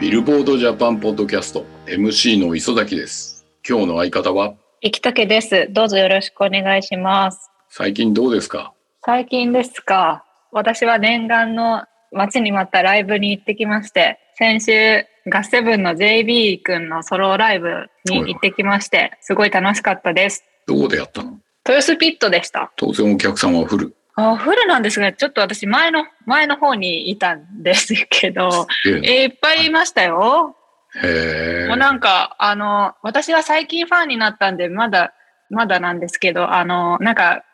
ビルボードジャパンポッドキャスト MC の磯崎です。今日の相方は？生竹です。どうぞよろしくお願いします。最近どうですか？最近ですか。私は念願の待ちに待ったライブに行ってきまして、先週ガスセブンの JB 君のソロライブに行ってきまして、すごい楽しかったです。どこでやったの？豊洲ピットでした。当然お客さんはフル。あフルなんですが、ちょっと私前の、前の方にいたんですけど、ええーいっぱいいましたよ。へもうなんか、あの、私は最近ファンになったんで、まだ、まだなんですけど、あの、なんか、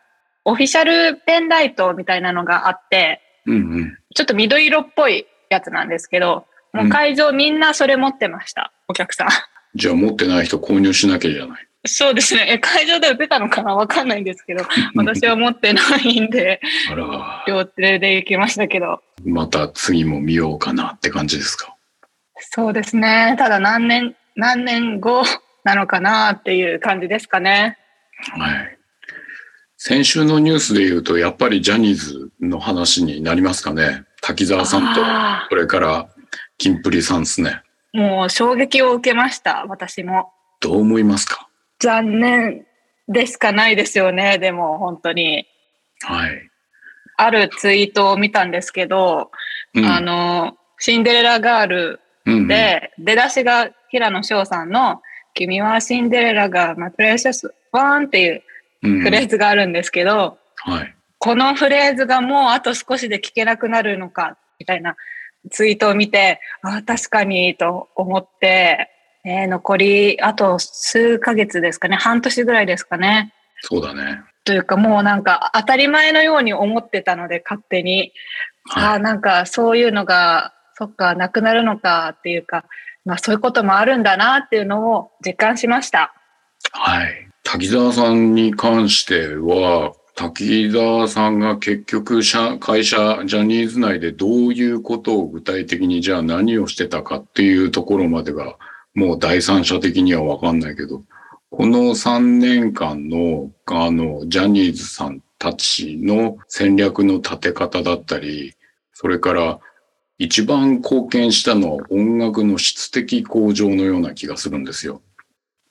オフィシャルペンライトみたいなのがあって、うんうん。ちょっと緑色っぽいやつなんですけど、もう会場みんなそれ持ってました、お客さん。じゃあ持ってない人購入しなきゃじゃない。そうですね。え会場で売ってたのかなわかんないんですけど、私は持ってないんで、あら、両手で行きましたけど。また次も見ようかなって感じですか？そうですね。ただ何年、何年後なのかなっていう感じですかね。はい。先週のニュースで言うと、やっぱりジャニーズの話になりますかね。滝沢さんと、あそれから、キンプリさんですね。もう衝撃を受けました、私も。どう思いますか？残念でしかないですよね、でも本当に。はい。あるツイートを見たんですけど、うんあの、シンデレラガールうんうんで、出だしが平野翔さんの、君はシンデレラがマプレシャスワンっていううんフレーズがあるんですけど、はい。このフレーズがもうあと少しで聞けなくなるのか、みたいなツイートを見て、ああ、確かにと思って、えー残りあと数ヶ月ですかね、半年ぐらいですかね。そうだね。というかもうなんか当たり前のように思ってたので、勝手に。あはあ、なんかそういうのが、そっか、なくなるのかっていうか、まあそういうこともあるんだなっていうのを実感しました。い。はい。滝沢さんに関しては、滝沢さんが結局社、会社、ジャニーズ内でどういうことを具体的にじゃあ何をしてたかっていうところまでが、もう第三者的にはわかんないけど、この3年間の、あの、ジャニーズさんたちの戦略の立て方だったり、それから一番貢献したのは音楽の質的向上のような気がするんですよ。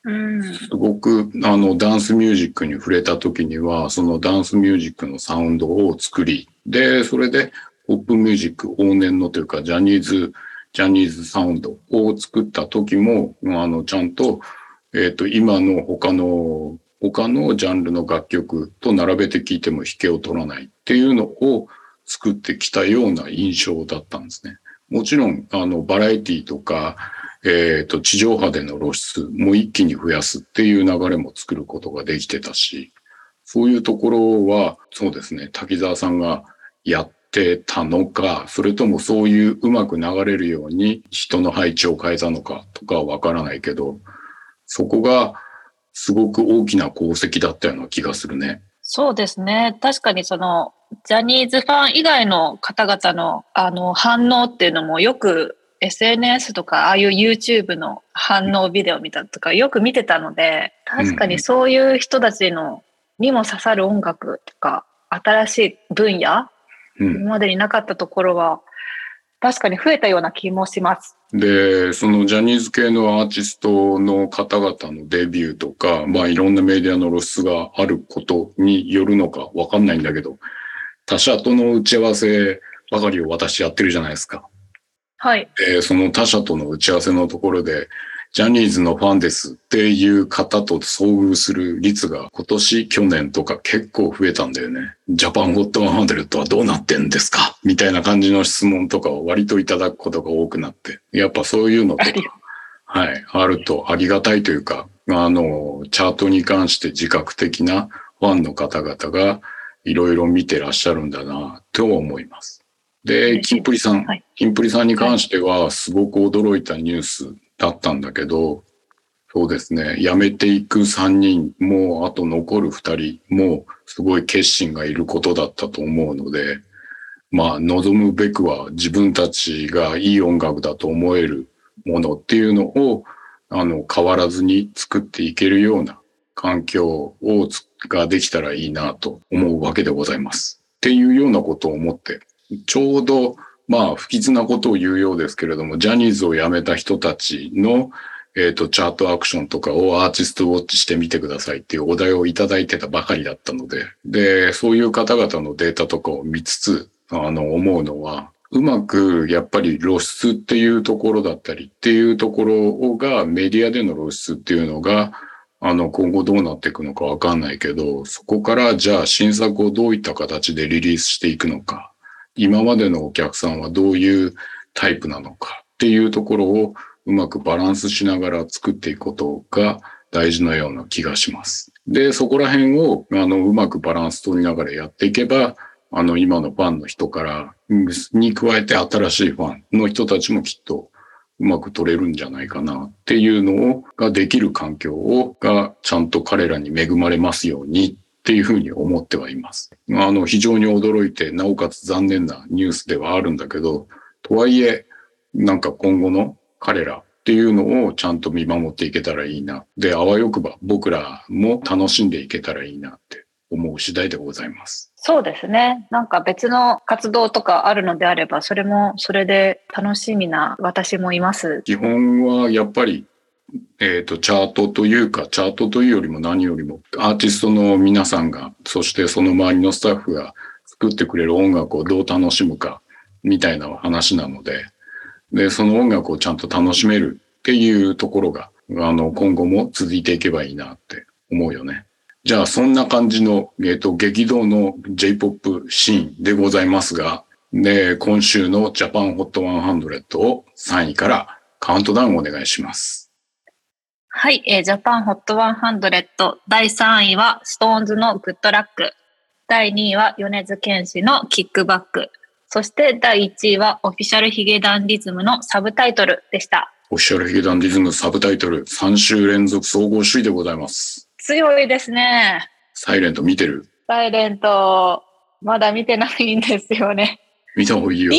うん。すごくあのダンスミュージックに触れた時にはそのダンスミュージックのサウンドを作りでそれでポップミュージック往年のというかジャニーズジャニーズサウンドを作った時もあのちゃんと,、えっと今の他の他のジャンルの楽曲と並べて聴いても引けを取らないっていうのを作ってきたような印象だったんですね。もちろんあのバラエティとかえっ、と、地上波での露出も一気に増やすっていう流れも作ることができてたし、そういうところは、そうですね、滝沢さんがやってたのか、それともそういううまく流れるように人の配置を変えたのかとかはわからないけど、そこがすごく大きな功績だったような気がするね。そうですね。確かにその、ジャニーズファン以外の方々のあの反応っていうのもよく SNS とかああいう YouTube の反応ビデオ見たとかよく見てたので、確かにそういう人たちのにも刺さる音楽とか新しい分野、うん。今までになかったところは確かに増えたような気もします。で、そのジャニーズ系のアーティストの方々のデビューとか、まあいろんなメディアの露出があることによるのかわかんないんだけど、他社との打ち合わせばかりを私やってるじゃないですか。はい。で、その他社との打ち合わせのところで、ジャニーズのファンですっていう方と遭遇する率が今年、去年とか結構増えたんだよね。ジャパンゴッド100はどうなってんですか？みたいな感じの質問とかを割といただくことが多くなって。やっぱそういうのとかはい、あるとありがたいというか、あの、チャートに関して自覚的なファンの方々がいろいろ見てらっしゃるんだな、と思います。で、キンプリさん、はいキンプリさんに関してはすごく驚いたニュースだったんだけど、そうですね、辞めていく3人もう、あと残る2人も、すごい決心がいることだったと思うので、まあ、望むべくは自分たちがいい音楽だと思えるものっていうのを、あの、変わらずに作っていけるような環境をができたらいいなと思うわけでございます。っていうようなことを思って、ちょうどまあ、不吉なことを言うようですけれども、ジャニーズを辞めた人たちの、えっ、と、チャートアクションとかをアーティストウォッチしてみてくださいっていうお題をいただいてたばかりだったので、で、そういう方々のデータとかを見つつ、あの、思うのは、うまくやっぱり露出っていうところだったりっていうところがメディアでの露出っていうのが、あの、今後どうなっていくのかわかんないけど、そこからじゃあ新作をどういった形でリリースしていくのか、今までのお客さんはどういうタイプなのかっていうところをうまくバランスしながら作っていくことが大事なような気がします。で、そこら辺を、あの、うまくバランス取りながらやっていけば、あの、今のファンの人から、に加えて新しいファンの人たちもきっとうまく取れるんじゃないかなっていうのを、ができる環境を、がちゃんと彼らに恵まれますようにっていうふうに思ってはいます。あの、非常に驚いて、なおかつ残念なニュースではあるんだけど、とはいえ、なんか今後の彼らっていうのをちゃんと見守っていけたらいいな。で、あわよくば僕らも楽しんでいけたらいいなって思う次第でございます。そうですね。なんか別の活動とかあるのであれば、それもそれで楽しみな私もいます。基本はやっぱり、えっ、と、チャートというか、チャートというよりも何よりも、アーティストの皆さんが、そしてその周りのスタッフが作ってくれる音楽をどう楽しむか、みたいな話なので、で、その音楽をちゃんと楽しめるっていうところが、あの、今後も続いていけばいいなって思うよね。じゃあ、そんな感じの、えっ、と、激動の J-POP シーンでございますが、で、今週のジャパンホット100を3位からカウントダウンお願いします。はい、えー、ジャパンホット100第3位は SixTONES のグッドラック。第2位は米津玄師のキックバック。そして第1位はオフィシャルヒゲダンディズムのサブタイトルでした。オフィシャルヒゲダンディズムサブタイトル3週連続総合首位でございます。強いですね。サイレント見てる？サイレント、まだ見てないんですよね。見た方がいいよ。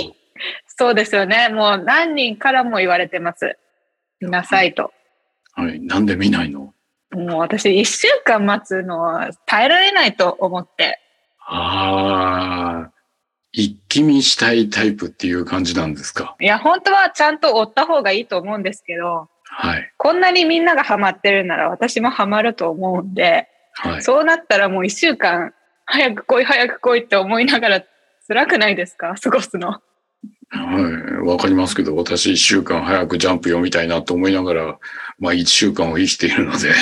そうですよね。もう何人からも言われてます。見なさいと。はい。なんで見ないの？もう私一週間待つのは耐えられないと思って。ああ、一気見したいタイプっていう感じなんですか？いや、本当はちゃんと追った方がいいと思うんですけど、はい。こんなにみんながハマってるなら私もハマると思うんで、はい。そうなったらもう一週間早く来い早く来いって思いながら辛くないですか？過ごすの。はい。わかりますけど、私一週間早くジャンプ読みたいなと思いながら、まあ一週間を生きているので、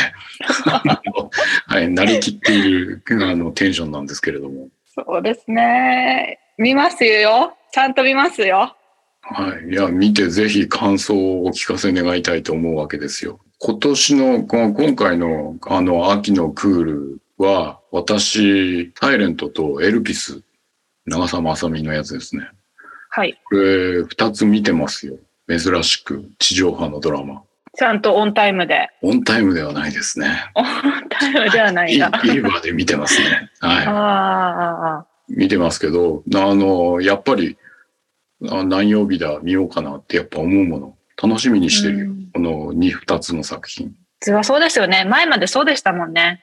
はい。なりきっている、あの、テンションなんですけれども。そうですね。見ますよ。ちゃんと見ますよ。はい。いや、見てぜひ感想をお聞かせ願いたいと思うわけですよ。今年の、この今回の、あの、秋のクールは、私、サイレントとエルピス、長澤まさみのやつですね。はい。これ、二つ見てますよ。珍しく、地上波のドラマ。ちゃんとオンタイムで。オンタイムではないですね。オンタイムではないいいな。いバーで見てますね。あはああい。見てますけど、あの、やっぱり、あ何曜日だ、見ようかなってやっぱ思うもの。楽しみにしてるよ。うんこの二、二つの作品。普通はそうですよね。前までそうでしたもんね。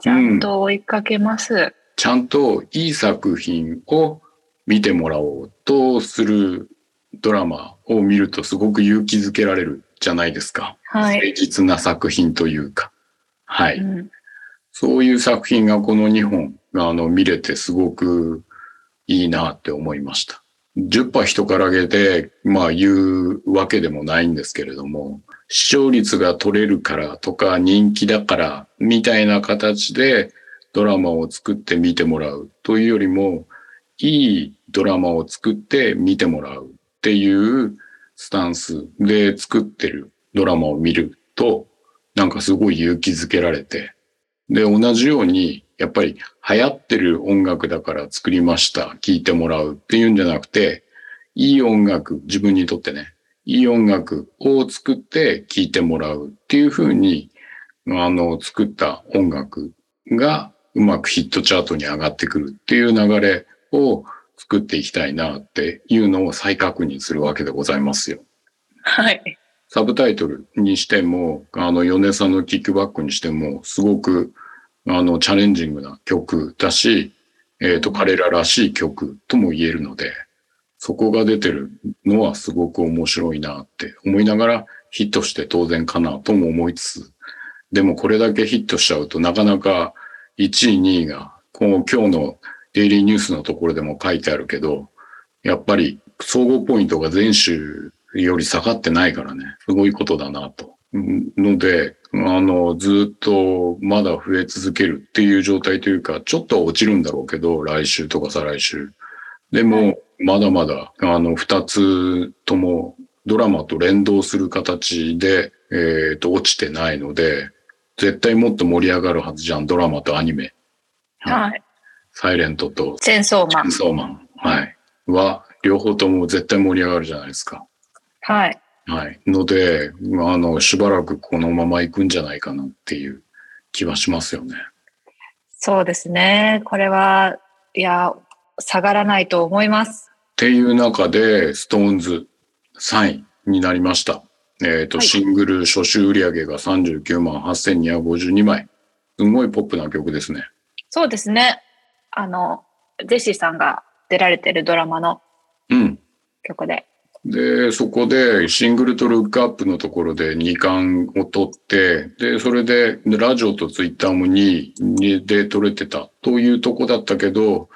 ちゃんと追いかけます。ちゃんといい作品を見てもらおうとするドラマを見るとすごく勇気づけられるじゃないですか。はい。誠実な作品というか。はい。うんそういう作品がこの2本あの見れてすごくいいなって思いました。10波人からげて、まあ言うわけでもないんですけれども、視聴率が取れるからとか人気だからみたいな形でドラマを作って見てもらうというよりも、いいドラマを作って見てもらうっていうスタンスで作ってるドラマを見ると、なんかすごい勇気づけられて、で、同じように、やっぱり流行ってる音楽だから作りました、聴いてもらうっていうんじゃなくて、いい音楽、自分にとってね、いい音楽を作って聴いてもらうっていうふうに、あの、作った音楽がうまくヒットチャートに上がってくるっていう流れを作っていきたいなっていうのを再確認するわけでございますよ。はい。サブタイトルにしても、あの、米さんのキックバックにしても、すごく、あの、チャレンジングな曲だし、えっ、と、彼ららしい曲とも言えるので、そこが出てるのはすごく面白いなって思いながらヒットして当然かなとも思いつつ、でもこれだけヒットしちゃうとなかなか1位、2位が、今日のデイリーニュースのところでも書いてあるけど、やっぱり総合ポイントが前週より下がってないからね、すごいことだなと。ので、あの、ずっとまだ増え続けるっていう状態というか、ちょっとは落ちるんだろうけど、来週とか再来週。でも、まだまだ、あの、二つともドラマと連動する形で、えっ、と、落ちてないので、絶対もっと盛り上がるはずじゃん、ドラマとアニメ。はい。サイレントとチェーンソーマンチェン。ソーマン。はい。は、両方とも絶対盛り上がるじゃないですか。はい。はい。ので、まああの、しばらくこのまま行くんじゃないかなっていう気はしますよね。そうですね。これは、いや、下がらないと思います。っていう中で、ストーンズ3位になりました。えっ、と、はいシングル初週売上が39万8252枚。すごいポップな曲ですね。そうですね。あの、ジェシーさんが出られてるドラマのうん。曲で。で、そこでシングルとルックアップのところで2冠を取って、で、それででラジオとツイッターも2位で取れてたというとこだったけど、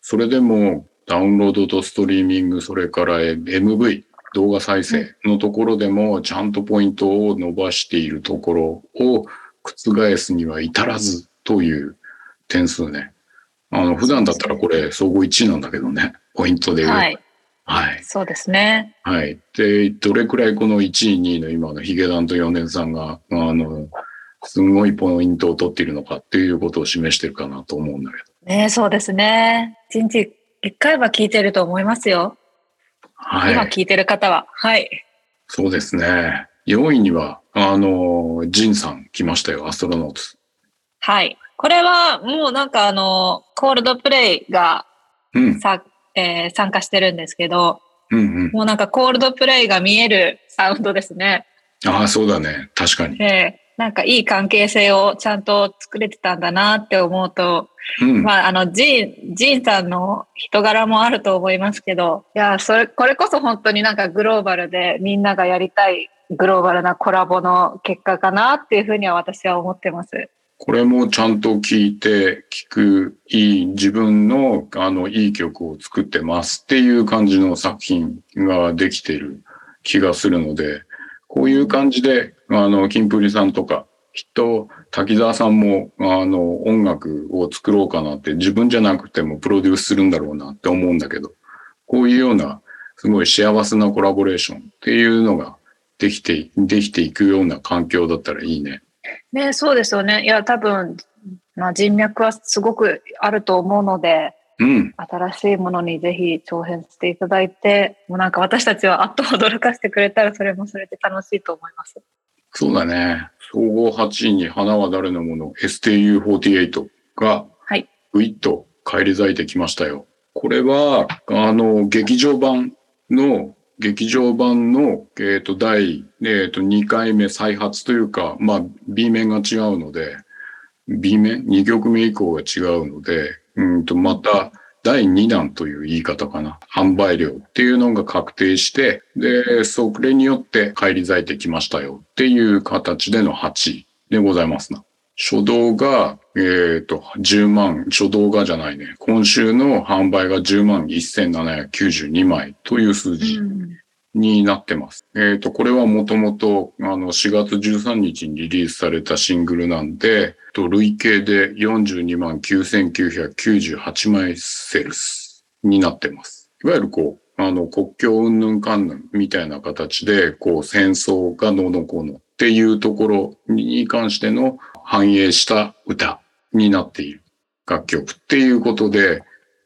それでもダウンロードとストリーミング、それから MV、動画再生のところでもちゃんとポイントを伸ばしているところを覆すには至らずという点数ね。あの、普段だったらこれ総合1位なんだけどね、ポイントで言うと。はい。はい。そうですね。はい。で、どれくらいこの1位、2位の今のヒゲダンとヨネズさんが、あの、すごいポイントを取っているのかっていうことを示してるかなと思うんだけど。ねそうですね。一日一回は聞いてると思いますよ。はい。今聞いてる方は。はい。そうですね。4位には、あの、ジンさん来ましたよ、アストロノーツ。はい。これはもうなんかあの、コールドプレイがうん、さ、えー参加してるんですけど、うん、うん。もうなんかコールドプレイが見えるサウンドですね。ああ、そうだね。確かに。で、なんかいい関係性をちゃんと作れてたんだなって思うと、うん。まあ、あの、ジン、ジンさんの人柄もあると思いますけど、いや、それ、これこそ本当になんかグローバルでみんながやりたいグローバルなコラボの結果かなっていうふうには私は思ってます。これもちゃんと聞いて、聞く、いい、自分の、あの、いい曲を作ってますっていう感じの作品ができてる気がするので、こういう感じで、あの、キンプリさんとか、きっと滝沢さんも、あの、音楽を作ろうかなって自分じゃなくてもプロデュースするんだろうなって思うんだけど、こういうような、すごい幸せなコラボレーションっていうのができて、できていくような環境だったらいいね。ね、そうですよね。いや、多分、まあ、人脈はすごくあると思うので、うん。新しいものにぜひ挑戦していただいて、もうなんか私たちはあっと驚かせてくれたらそれもそれで楽しいと思います。そうだね。総合8位に花は誰のもの？STU48 がはい。ぐいっと返り咲いてきましたよ。これは、あの、劇場版の、劇場版の、えっ、と、第、えっ、と、2回目再発というか、まあ、B 面が違うので、B 面 ?2 曲目以降が違うので、うんと、また、第2弾という言い方かな。販売量っていうのが確定して、で、それによって返り咲いてきましたよっていう形での8でございますな。初動が、えっ、と、10万、初動がじゃないね。今週の販売が10万1792枚という数字になってます。えっ、と、これはもともと、あの、4月13日にリリースされたシングルなんで、と累計で42万9998枚セルスになってます。いわゆるこう、あの、国境云々関連みたいな形で、こう、戦争がどうのこうのっていうところに関しての反映した歌になっている楽曲っていうことで、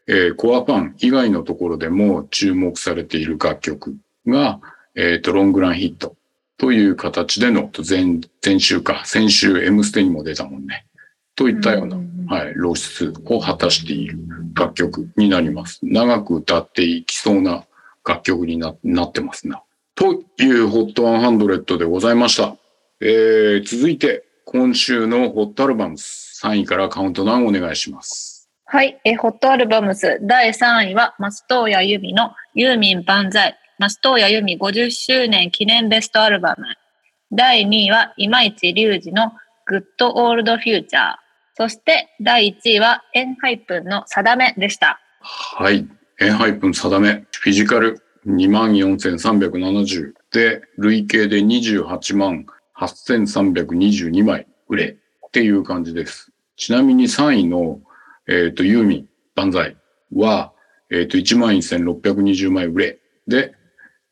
えーコアファン以外のところでも注目されている楽曲が、えっ、と、ロングランヒットという形での前、前週か、先週 M ステにも出たもんね。といったような、はい、露出を果たしている楽曲になります。長く歌っていきそうな楽曲にななってますな。という HOT100 でございました。えー、続いて、今週のホットアルバム3位からカウントダウンお願いします。はい。え、ホットアルバムス第3位は、松任谷由実のユーミン万歳。松任谷由実50周年記念ベストアルバム。第2位は、今市隆二のグッドオールドフューチャー。そして、第1位は、エンハイプンの定めでした。はい。エンハイプン定め、フィジカル24,370で、累計で28万8,322枚売れっていう感じです。ちなみに3位の、えっ、と、ユーミン万歳は、えっ、と、11,620枚売れで、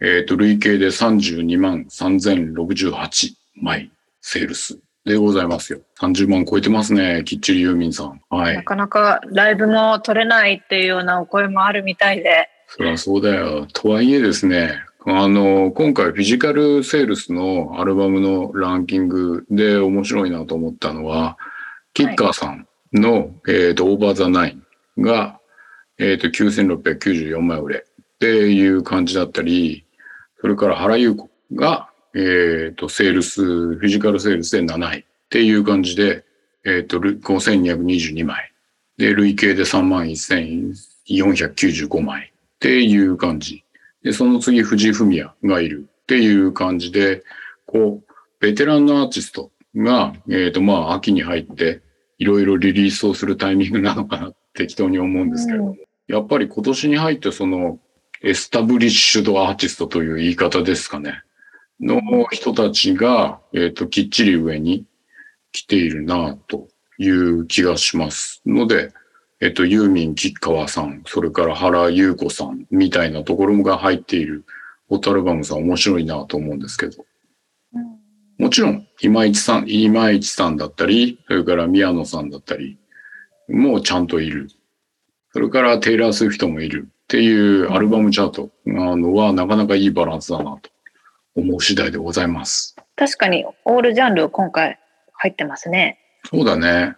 えっ、と、累計で32万3,068枚セールスでございますよ。30万超えてますね。きっちりユーミンさん。はいな。かなかライブも取れないっていうようなお声もあるみたいで。そりゃそうだよ。とはいえですね、あの、今回フィジカルセールスのアルバムのランキングで面白いなと思ったのは、キッカーさんの、えっ、と、オーバーザナインが、えっ、と、9694枚売れっていう感じだったり、それから原優子が、えっ、と、セールス、フィジカルセールスで7位っていう感じで、えっ、と、る5222枚。で、累計で3万1495枚。っていう感じ。で、その次、藤井フミヤがいるっていう感じで、こう、ベテランのアーティストが、えっ、と、まあ、秋に入って、いろいろリリースをするタイミングなのかな適当に思うんですけれども、うんやっぱり今年に入ってその、エスタブリッシュドアーティストという言い方ですかね。の人たちが、えっ、と、きっちり上に来ているなという気がします。ので、えっと、ユーミン、吉川さん、それから原優子さんみたいなところが入っているオタアルバムさん面白いなと思うんですけど。もちろん、今市さん、今市さんだったり、それから宮野さんだったり、もうちゃんといる。それからテイラー・スウィフトもいるっていうアルバムチャートあのはなかなかいいバランスだなと思う次第でございます。確かにオールジャンル今回入ってますね。そうだね。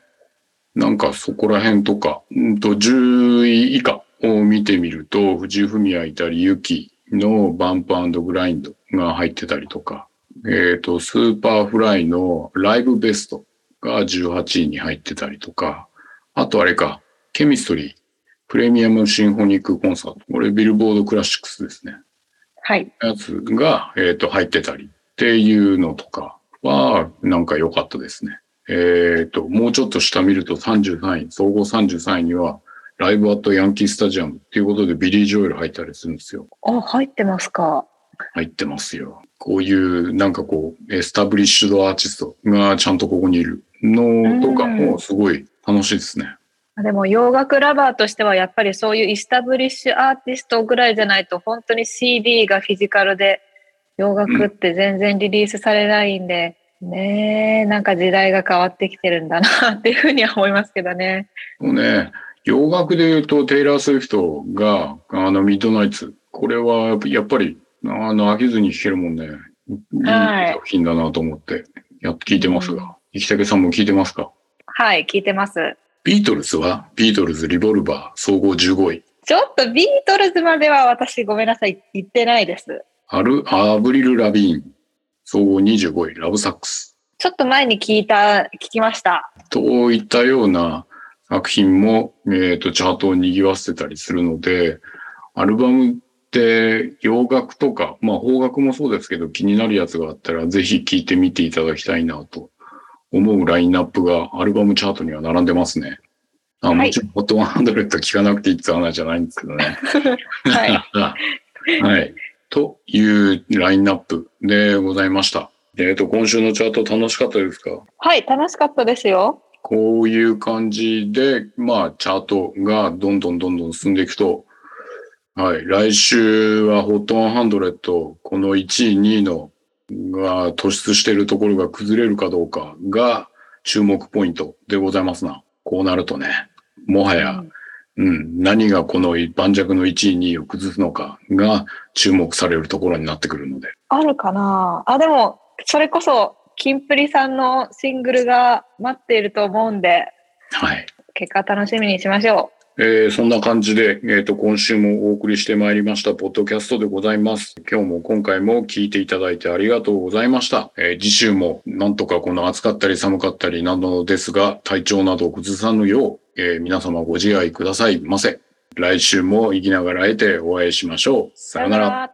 なんかそこら辺とか、うんと10位以下を見てみると、藤井フミヤいたり、ユキのバンプグラインドが入ってたりとか、えっ、と、スーパーフライのライブベストが18位に入ってたりとか、あとあれか、ケミストリー、プレミアムシンフォニックコンサート。これビルボードクラシックスですね。はい。やつが、えっ、と、入ってたりっていうのとかは、なんか良かったですね。えっ、と、もうちょっと下見ると33位、総合33位には、 Live at Yankee Stadium っていうことでビリー・ジョエル入ったりするんですよ。あ、入ってますか。入ってますよ。こういう、なんかこう、エスタブリッシュドアーティストがちゃんとここにいるのとかもすごい楽しいですね。でも洋楽ラバーとしてはやっぱりそういうイスタブリッシュアーティストぐらいじゃないと本当に CD がフィジカルで洋楽って全然リリースされないんで、ねえ、なんか時代が変わってきてるんだなっていうふうには思いますけどね。もうね、洋楽で言うとテイラー・スウィフトが、あの、 Midnights。これはやっぱり、あの、飽きずに聴けるもんね。いいはい作品だなと思って、ずっと聞いてますが。生竹さんも聞いてますか？はい、聞いてます。ビートルズは、ビートルズ・リボルバー総合15位。ちょっとビートルズまでは私ごめんなさい、行ってないです。アル、アブリル・ラビーン総合25位。ラブサックス。ちょっと前に聞いた、聞きました。といったような作品も、えっ、と、チャートを賑わせてたりするので、アルバムって洋楽とか、まあ邦楽もそうですけど気になるやつがあったらぜひ聴いてみていただきたいなと思うラインナップがアルバムチャートには並んでますね。あはいもちろん、ホット100聞かなくていいって話じゃないんですけどね。はい。はい。というラインナップでございました。えっ、と、今週のチャート楽しかったですか？はい、楽しかったですよ。こういう感じで、まあ、チャートがどんどんどんどん進んでいくと、はい、来週は HOT100、この1位、2位のが突出しているところが崩れるかどうかが注目ポイントでございますな。こうなるとね、もはや、うん、何がこの盤石の1位、2位を崩すのかが注目されるところになってくるので。あるかなあ、でも、それこそ、キンプリさんのシングルが待っていると思うんで、はい。結果楽しみにしましょえーそんな感じで、えっ、と、今週もお送りしてまいりました、ポッドキャストでございます。今日も今回も聞いていただいてありがとうございました。えー次週もなんとかこの暑かったり寒かったりなどですが、体調などを崩さぬよう、えー皆様ご自愛くださいませ。来週も生きながらえてお会いしましょう。さよなら。